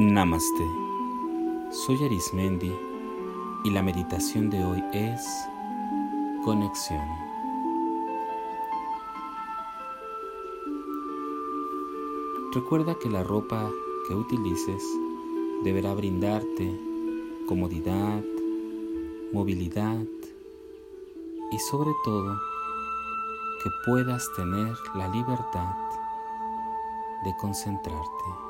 Namaste. Soy Arismendi y la meditación de hoy es conexión. Recuerda que la ropa que utilices deberá brindarte comodidad, movilidad y sobre todo que puedas tener la libertad de concentrarte.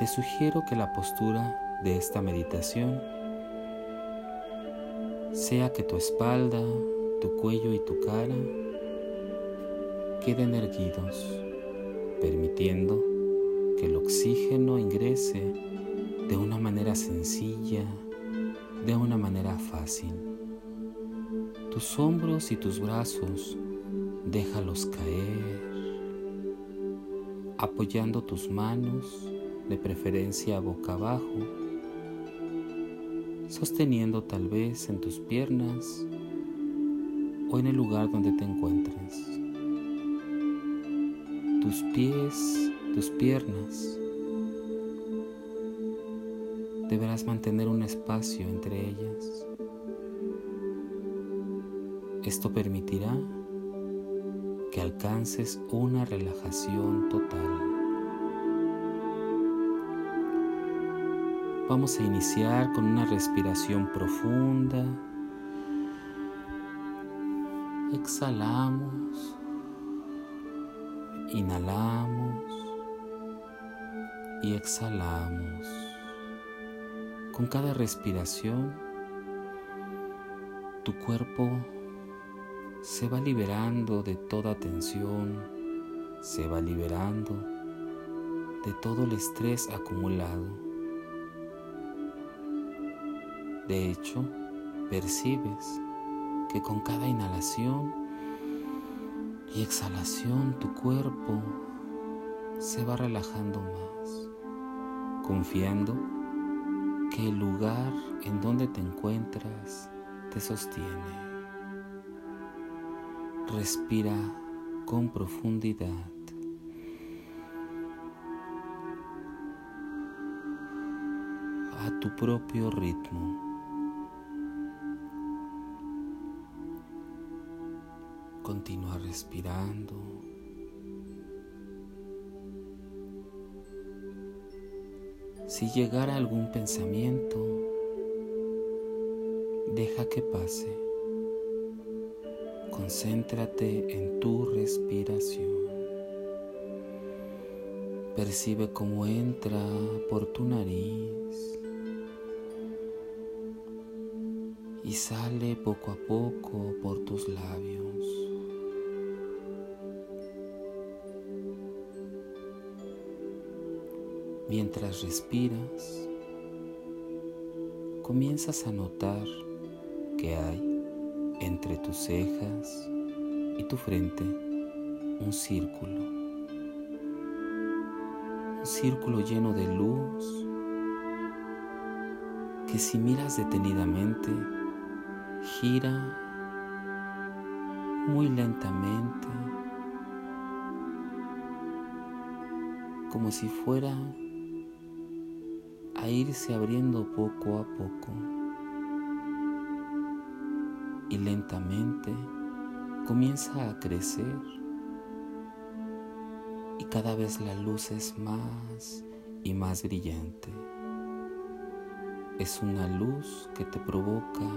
Te sugiero que la postura de esta meditación sea que tu espalda, tu cuello y tu cara queden erguidos, permitiendo que el oxígeno ingrese de una manera sencilla, de una manera fácil. Tus hombros y tus brazos déjalos caer, apoyando tus manos de preferencia boca abajo, sosteniendo tal vez en tus piernas o en el lugar donde te encuentres. Tus pies, tus piernas, deberás mantener un espacio entre ellas. Esto permitirá que alcances una relajación total. Vamos a iniciar con una respiración profunda. Exhalamos. Inhalamos. Y exhalamos. Con cada respiración, tu cuerpo se va liberando de toda tensión, se va liberando de todo el estrés acumulado. De hecho, percibes que con cada inhalación y exhalación tu cuerpo se va relajando más, confiando que el lugar en donde te encuentras te sostiene. Respira con profundidad. a tu propio ritmo. Continúa respirando. Si llegara algún pensamiento, deja que pase. Concéntrate en tu respiración. Percibe cómo entra por tu nariz y sale poco a poco por tus labios. Mientras respiras, comienzas a notar que hay entre tus cejas y tu frente un círculo. Un círculo lleno de luz que si miras detenidamente gira muy lentamente como si fuera a irse abriendo poco a poco y lentamente comienza a crecer y cada vez la luz es más y más brillante. Es una luz que te provoca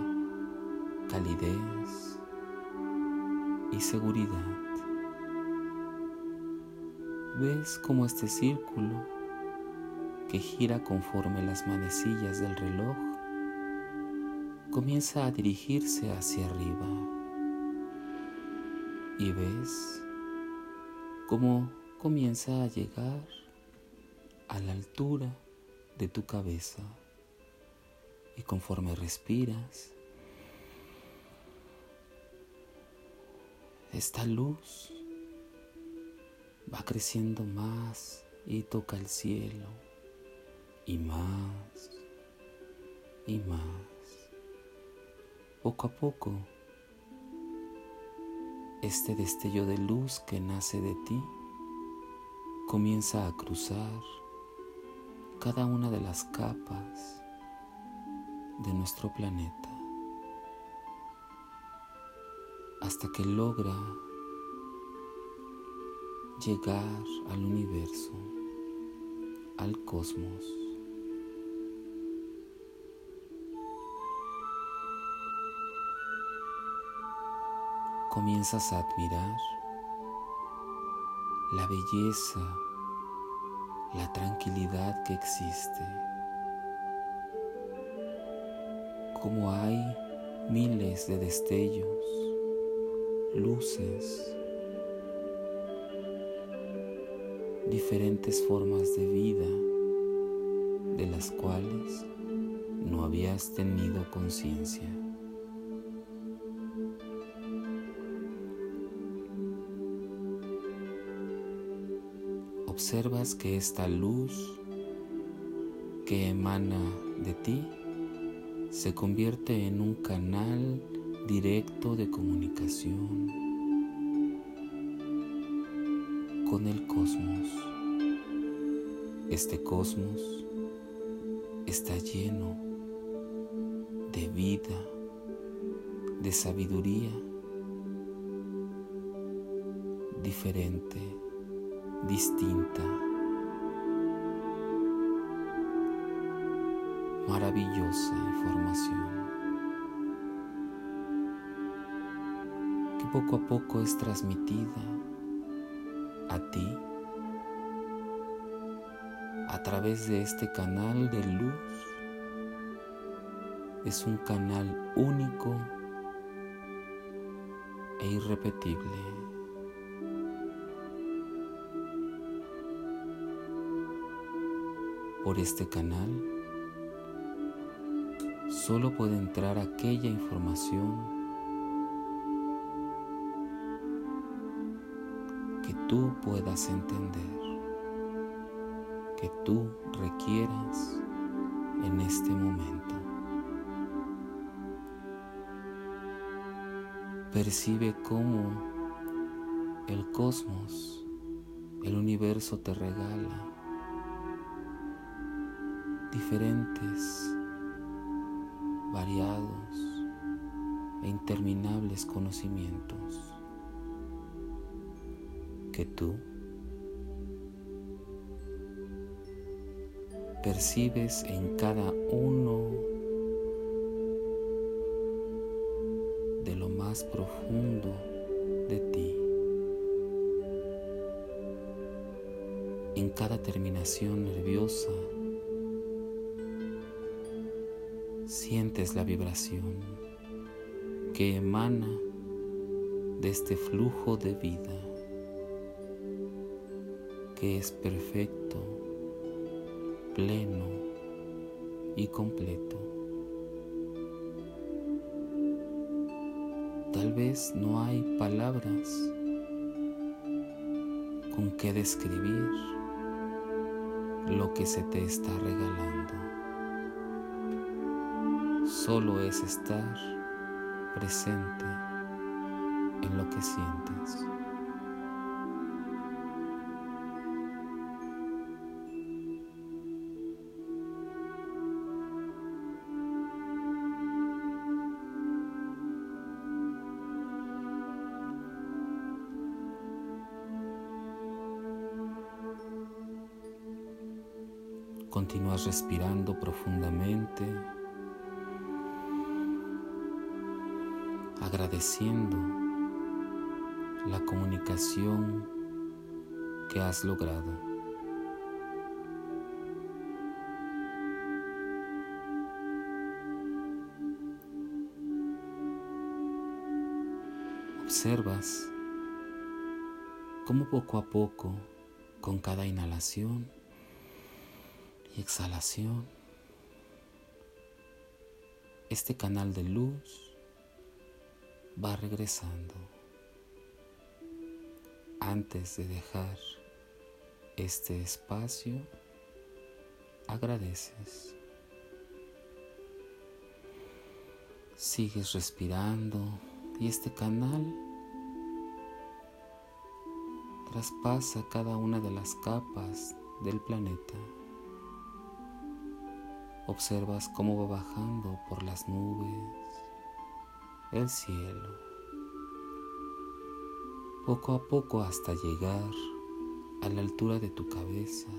calidez y seguridad. ¿Ves cómo este círculo que gira conforme las manecillas del reloj, comienza a dirigirse hacia arriba. Y ves cómo comienza a llegar a la altura de tu cabeza. Y conforme respiras, esta luz va creciendo más y toca el cielo y más y más. Poco a poco, este destello de luz que nace de ti comienza a cruzar cada una de las capas de nuestro planeta hasta que logra llegar al universo, al cosmos. Comienzas a admirar la belleza, la tranquilidad que existe. Como hay miles de destellos, luces, diferentes formas de vida de las cuales no habías tenido conciencia. Observas que esta luz que emana de ti se convierte en un canal directo de comunicación con el cosmos. Este cosmos está lleno de vida, de sabiduría diferente distinta, maravillosa información que poco a poco es transmitida a ti a través de este canal de luz. Es un canal único e irrepetible. Por este canal, solo puede entrar aquella información que tú puedas entender, que tú requieras en este momento. Percibe cómo el cosmos, el universo te regala diferentes, variados e interminables conocimientos que tú percibes en cada uno de lo más profundo de ti, en cada terminación nerviosa sientes la vibración que emana de este flujo de vida que es perfecto, pleno y completo. Tal vez no hay palabras con que describir lo que se te está regalando solo es estar presente en lo que sientes. Continúas respirando profundamente agradeciendo la comunicación que has logrado. Observas cómo poco a poco, con cada inhalación y exhalación, este canal de luz va regresando. Antes de dejar este espacio, agradeces. Sigues respirando y este canal traspasa cada una de las capas del planeta. Observas cómo va bajando por las nubes, el cielo, poco a poco hasta llegar a la altura de tu cabeza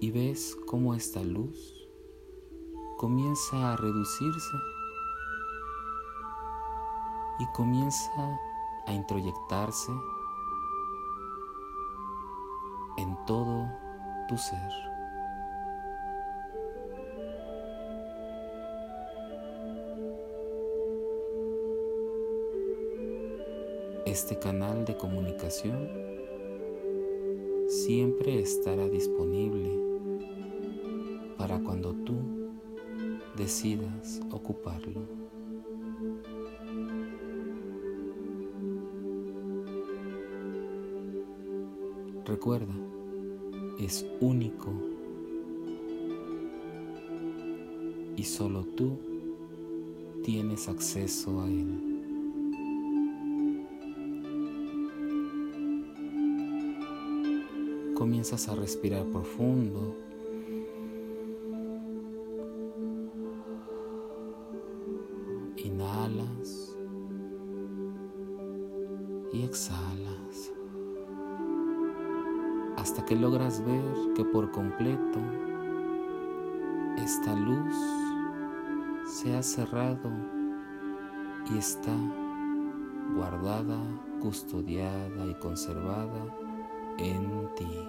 y ves cómo esta luz comienza a reducirse y comienza a introyectarse en todo tu ser. Este canal de comunicación siempre estará disponible para cuando tú decidas ocuparlo. Recuerda, es único y solo tú tienes acceso a él. Comienzas a respirar profundo. Inhalas y exhalas hasta que logras ver que por completo esta luz se ha cerrado y está guardada, custodiada y conservada en ti.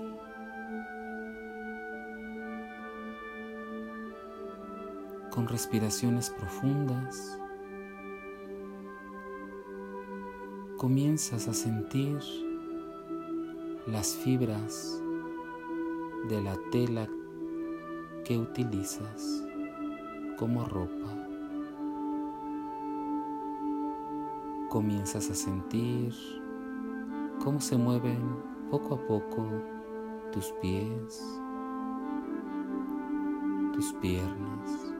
Con respiraciones profundas, comienzas a sentir las fibras de la tela que utilizas como ropa. Comienzas a sentir cómo se mueven poco a poco tus pies, tus piernas,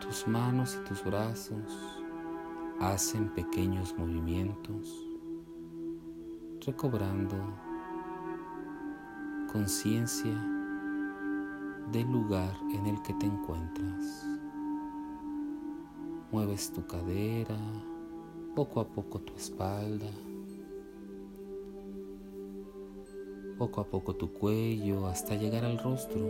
tus manos y tus brazos hacen pequeños movimientos recobrando conciencia del lugar en el que te encuentras. Mueves tu cadera, poco a poco tu espalda, poco a poco tu cuello hasta llegar al rostro.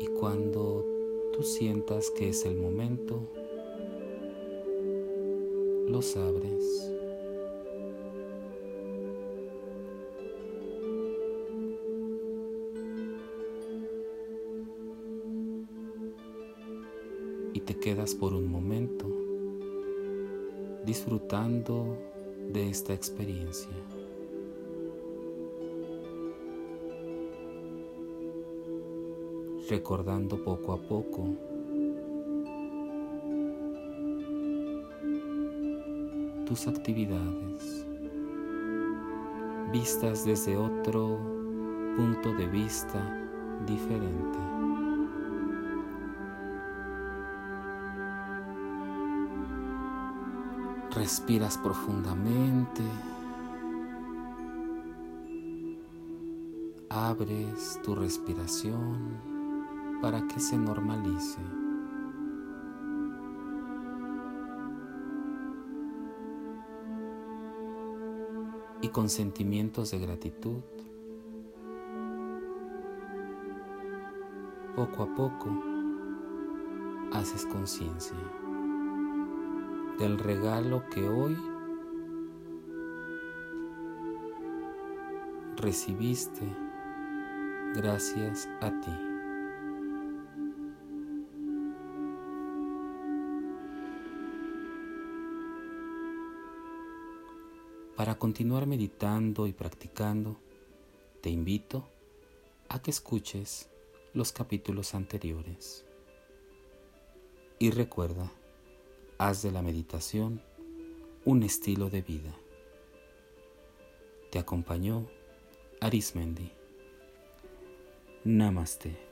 Y cuando tú sientas que es el momento, los abres. y te quedas por un momento disfrutando de esta experiencia. Recordando poco a poco tus actividades vistas desde otro punto de vista diferente. Respiras profundamente. Abres tu respiración para que se normalice. Y con sentimientos de gratitud, poco a poco haces conciencia del regalo que hoy recibiste gracias a ti. Para continuar meditando y practicando, te invito a que escuches los capítulos anteriores. Y recuerda, haz de la meditación un estilo de vida. Te acompañó Arismendi. Namaste.